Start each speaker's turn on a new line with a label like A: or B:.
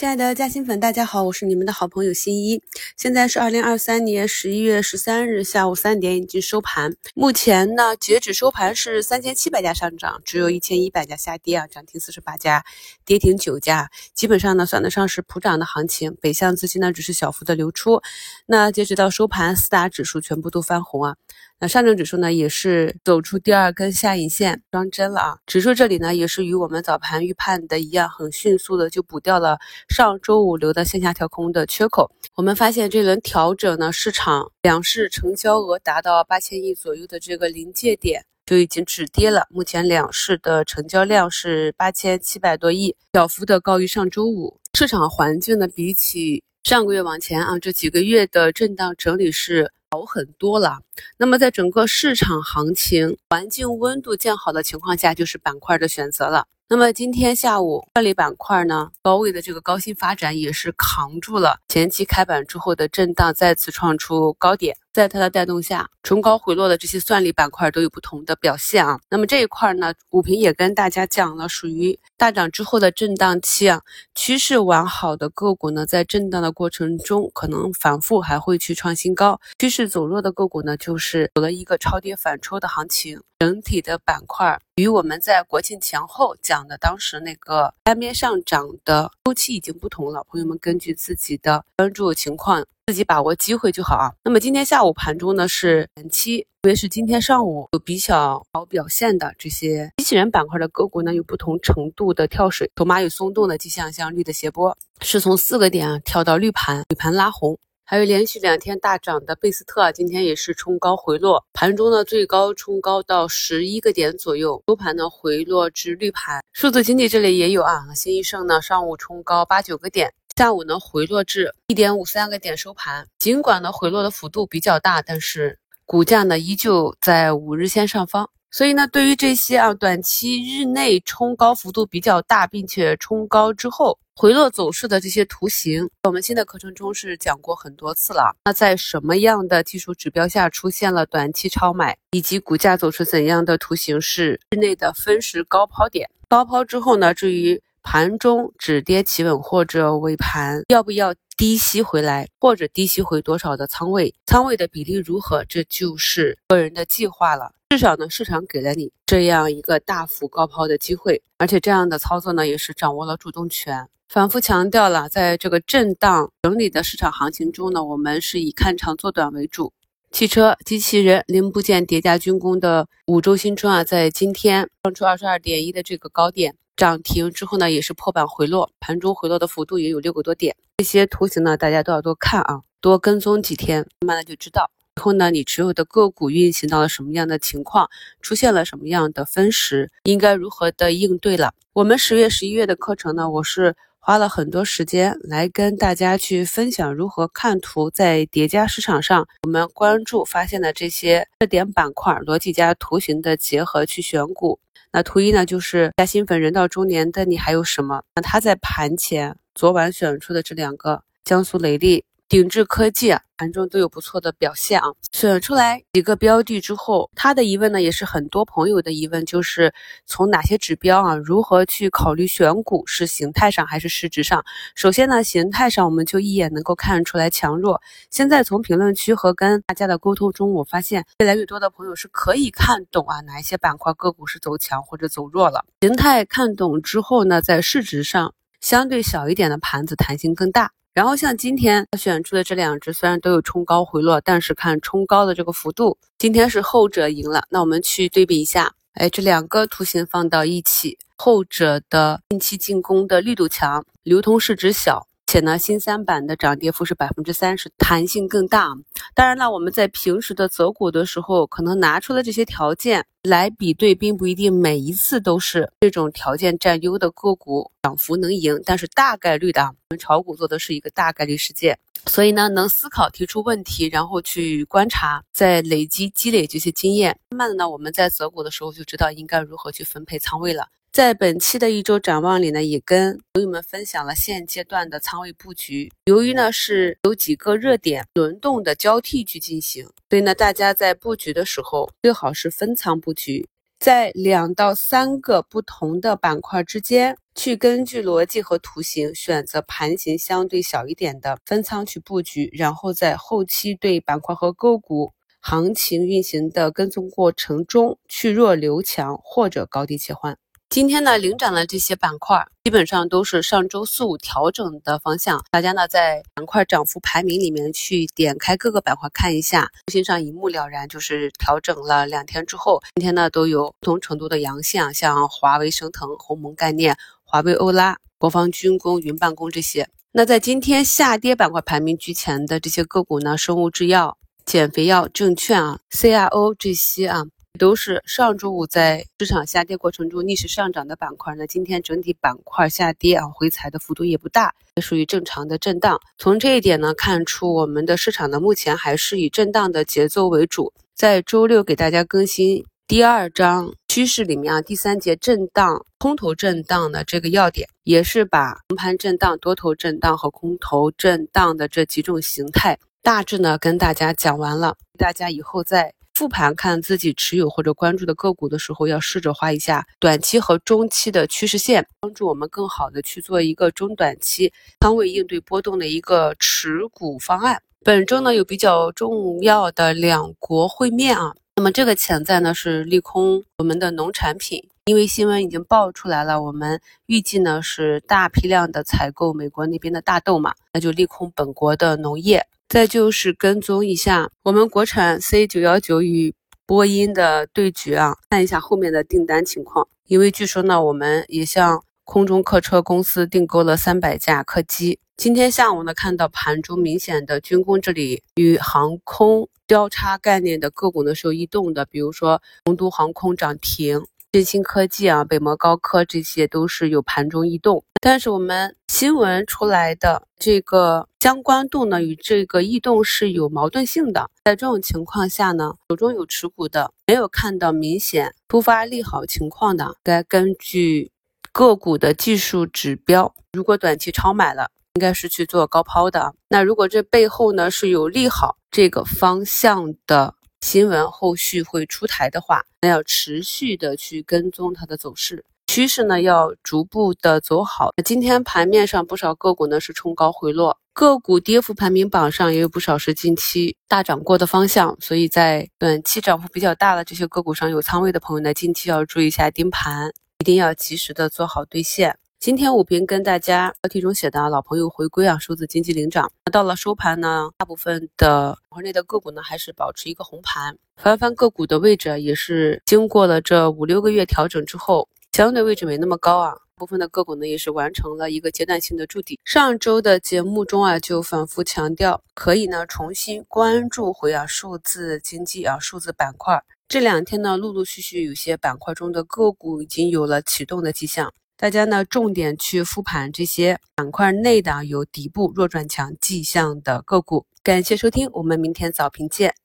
A: 亲爱的嘉兴粉，大家好，我是你们的好朋友新一。现在是二零二三年十一月十三日下午三点，已经收盘。目前呢，截止收盘是三千七百家上涨，只有一千一百家下跌啊，涨停四十八家，跌停九家，基本上呢算得上是普涨的行情。北向资金呢只是小幅的流出。那截止到收盘，四大指数全部都翻红啊。那上证指数呢，也是走出第二根下影线，装针了啊！指数这里呢，也是与我们早盘预判的一样，很迅速的就补掉了上周五留的线下调空的缺口。我们发现这轮调整呢，市场两市成交额达到八千亿左右的这个临界点就已经止跌了。目前两市的成交量是八千七百多亿，小幅的高于上周五。市场环境呢，比起上个月往前啊，这几个月的震荡整理是。好很多了。那么，在整个市场行情环境温度见好的情况下，就是板块的选择了。那么今天下午，这类板块呢，高位的这个高新发展也是扛住了前期开板之后的震荡，再次创出高点。在它的带动下，冲高回落的这些算力板块都有不同的表现啊。那么这一块呢，股评也跟大家讲了，属于大涨之后的震荡期啊。趋势完好的个股呢，在震荡的过程中可能反复还会去创新高；趋势走弱的个股呢，就是有了一个超跌反抽的行情。整体的板块与我们在国庆前后讲的当时那个单边上涨的周期已经不同了。朋友们根据自己的关注情况。自己把握机会就好啊。那么今天下午盘中呢是前期，特别是今天上午有比较好表现的这些机器人板块的个股呢，有不同程度的跳水，筹码有松动的迹象，像绿的斜波是从四个点跳到绿盘，绿盘拉红，还有连续两天大涨的贝斯特啊，今天也是冲高回落，盘中呢最高冲高到十一个点左右，收盘呢回落至绿盘。数字经济这里也有啊，新一盛呢上午冲高八九个点。下午呢回落至一点五三个点收盘，尽管呢回落的幅度比较大，但是股价呢依旧在五日线上方。所以呢，对于这些啊短期日内冲高幅度比较大，并且冲高之后回落走势的这些图形，我们新的课程中是讲过很多次了。那在什么样的技术指标下出现了短期超买，以及股价走出怎样的图形是日内的分时高抛点？高抛之后呢，至于。盘中止跌企稳或者尾盘要不要低吸回来，或者低吸回多少的仓位，仓位的比例如何，这就是个人的计划了。至少呢，市场给了你这样一个大幅高抛的机会，而且这样的操作呢，也是掌握了主动权。反复强调了，在这个震荡整理的市场行情中呢，我们是以看长做短为主。汽车、机器人零部件叠加军工的五洲新春啊，在今天创出二十二点一的这个高点。涨停之后呢，也是破板回落，盘中回落的幅度也有六个多点。这些图形呢，大家都要多看啊，多跟踪几天，慢慢的就知道。以后呢，你持有的个股运行到了什么样的情况，出现了什么样的分时，应该如何的应对了。我们十月、十一月的课程呢，我是花了很多时间来跟大家去分享如何看图，在叠加市场上，我们关注发现的这些热点板块，逻辑加图形的结合去选股。那图一呢，就是加新粉人到中年的你还有什么？那他在盘前昨晚选出的这两个江苏雷利。鼎智科技，盘中都有不错的表现啊。选出来几个标的之后，他的疑问呢，也是很多朋友的疑问，就是从哪些指标啊，如何去考虑选股，是形态上还是实质上？首先呢，形态上我们就一眼能够看出来强弱。现在从评论区和跟大家的沟通中，我发现越来越多的朋友是可以看懂啊，哪一些板块个股是走强或者走弱了。形态看懂之后呢，在市值上相对小一点的盘子，弹性更大。然后像今天选出的这两只，虽然都有冲高回落，但是看冲高的这个幅度，今天是后者赢了。那我们去对比一下，哎，这两个图形放到一起，后者的近期进攻的力度强，流通市值小。且呢，新三板的涨跌幅是百分之三十，弹性更大。当然了，我们在平时的择股的时候，可能拿出了这些条件来比对，并不一定每一次都是这种条件占优的个股涨幅能赢。但是大概率的，我们炒股做的是一个大概率事件，所以呢，能思考提出问题，然后去观察，再累积积累这些经验，慢慢的呢，我们在择股的时候就知道应该如何去分配仓位了。在本期的一周展望里呢，也跟朋友们分享了现阶段的仓位布局。由于呢是有几个热点轮动的交替去进行，所以呢大家在布局的时候最好是分仓布局，在两到三个不同的板块之间。去根据逻辑和图形选择盘形相对小一点的分仓去布局，然后在后期对板块和个股行情运行的跟踪过程中去弱留强或者高低切换。今天呢，领涨的这些板块基本上都是上周四五调整的方向。大家呢在板块涨幅排名里面去点开各个板块看一下，心上一目了然。就是调整了两天之后，今天呢都有不同程度的阳线，像华为、升腾、鸿蒙概念、华为欧拉、国防军工、云办公这些。那在今天下跌板块排名居前的这些个股呢，生物制药、减肥药、证券啊、CRO 这些啊。都是上周五在市场下跌过程中逆势上涨的板块呢，今天整体板块下跌啊，回踩的幅度也不大，也属于正常的震荡。从这一点呢，看出我们的市场呢目前还是以震荡的节奏为主。在周六给大家更新第二章趋势里面啊，第三节震荡空头震荡的这个要点，也是把横盘震荡、多头震荡和空头震荡的这几种形态大致呢跟大家讲完了，大家以后再。复盘看自己持有或者关注的个股的时候，要试着画一下短期和中期的趋势线，帮助我们更好的去做一个中短期仓位应对波动的一个持股方案。本周呢有比较重要的两国会面啊，那么这个潜在呢是利空我们的农产品，因为新闻已经爆出来了，我们预计呢是大批量的采购美国那边的大豆嘛，那就利空本国的农业。再就是跟踪一下我们国产 C 九幺九与波音的对决啊，看一下后面的订单情况。因为据说呢，我们也向空中客车公司订购了三百架客机。今天下午呢，看到盘中明显的军工这里与航空交叉概念的个股呢是有异动的，比如说洪都航空涨停。振兴科技啊，北摩高科这些都是有盘中异动，但是我们新闻出来的这个相关度呢，与这个异动是有矛盾性的。在这种情况下呢，手中有持股的，没有看到明显突发利好情况的，该根据个股的技术指标，如果短期超买了，应该是去做高抛的。那如果这背后呢是有利好这个方向的。新闻后续会出台的话，那要持续的去跟踪它的走势趋势呢，要逐步的走好。今天盘面上不少个股呢是冲高回落，个股跌幅排名榜上也有不少是近期大涨过的方向，所以在短期涨幅比较大的这些个股上有仓位的朋友呢，近期要注意一下盯盘，一定要及时的做好兑现。今天武平跟大家标题中写的老朋友回归啊，数字经济领涨。到了收盘呢，大部分的板块内的个股呢还是保持一个红盘。翻翻个股的位置也是经过了这五六个月调整之后，相对位置没那么高啊。部分的个股呢也是完成了一个阶段性的筑底。上周的节目中啊，就反复强调可以呢重新关注回啊数字经济啊数字板块。这两天呢，陆陆续续有些板块中的个股已经有了启动的迹象。大家呢，重点去复盘这些板块内的有底部弱转强迹象的个股。感谢收听，我们明天早评见。